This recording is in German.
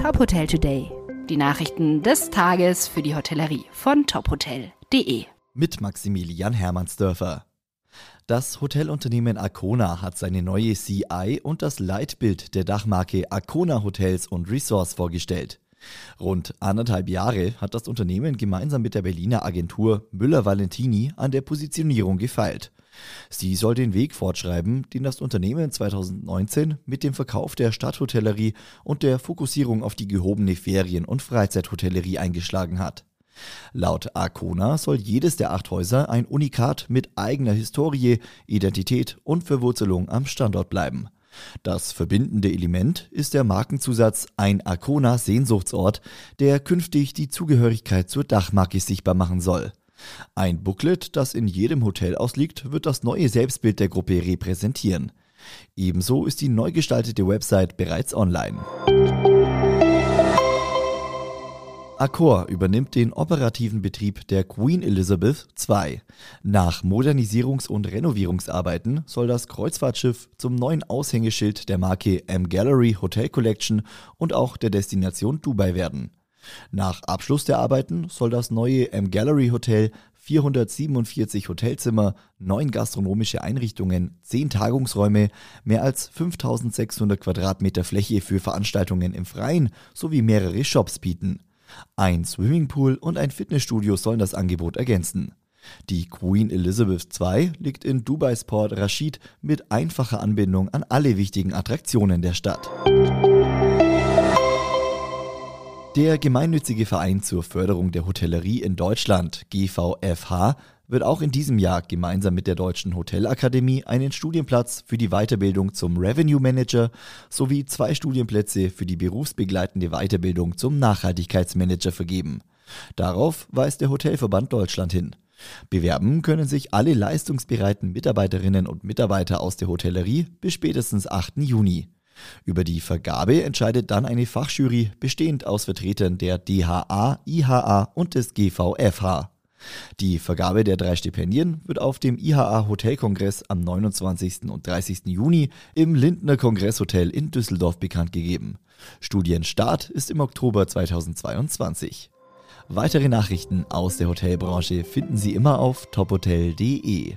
Top Hotel Today. Die Nachrichten des Tages für die Hotellerie von tophotel.de. Mit Maximilian Hermannsdörfer. Das Hotelunternehmen Arcona hat seine neue CI und das Leitbild der Dachmarke Arcona Hotels und Resorts vorgestellt. Rund anderthalb Jahre hat das Unternehmen gemeinsam mit der Berliner Agentur Müller-Valentini an der Positionierung gefeilt. Sie soll den Weg fortschreiben, den das Unternehmen 2019 mit dem Verkauf der Stadthotellerie und der Fokussierung auf die gehobene Ferien- und Freizeithotellerie eingeschlagen hat. Laut Arcona soll jedes der acht Häuser ein Unikat mit eigener Historie, Identität und Verwurzelung am Standort bleiben. Das verbindende Element ist der Markenzusatz Ein Arcona Sehnsuchtsort, der künftig die Zugehörigkeit zur Dachmarke sichtbar machen soll. Ein Booklet, das in jedem Hotel ausliegt, wird das neue Selbstbild der Gruppe repräsentieren. Ebenso ist die neu gestaltete Website bereits online. Accor übernimmt den operativen Betrieb der Queen Elizabeth II. Nach Modernisierungs- und Renovierungsarbeiten soll das Kreuzfahrtschiff zum neuen Aushängeschild der Marke M Gallery Hotel Collection und auch der Destination Dubai werden. Nach Abschluss der Arbeiten soll das neue M Gallery Hotel 447 Hotelzimmer, neun gastronomische Einrichtungen, zehn Tagungsräume, mehr als 5600 Quadratmeter Fläche für Veranstaltungen im Freien sowie mehrere Shops bieten. Ein Swimmingpool und ein Fitnessstudio sollen das Angebot ergänzen. Die Queen Elizabeth II liegt in Dubais Port Rashid mit einfacher Anbindung an alle wichtigen Attraktionen der Stadt. Der gemeinnützige Verein zur Förderung der Hotellerie in Deutschland, GVFH, wird auch in diesem Jahr gemeinsam mit der Deutschen Hotelakademie einen Studienplatz für die Weiterbildung zum Revenue Manager sowie zwei Studienplätze für die berufsbegleitende Weiterbildung zum Nachhaltigkeitsmanager vergeben. Darauf weist der Hotelverband Deutschland hin. Bewerben können sich alle leistungsbereiten Mitarbeiterinnen und Mitarbeiter aus der Hotellerie bis spätestens 8. Juni. Über die Vergabe entscheidet dann eine Fachjury bestehend aus Vertretern der DHA, IHA und des GVFH. Die Vergabe der drei Stipendien wird auf dem IHA Hotelkongress am 29. und 30. Juni im Lindner Kongresshotel in Düsseldorf bekannt gegeben. Studienstart ist im Oktober 2022. Weitere Nachrichten aus der Hotelbranche finden Sie immer auf tophotel.de.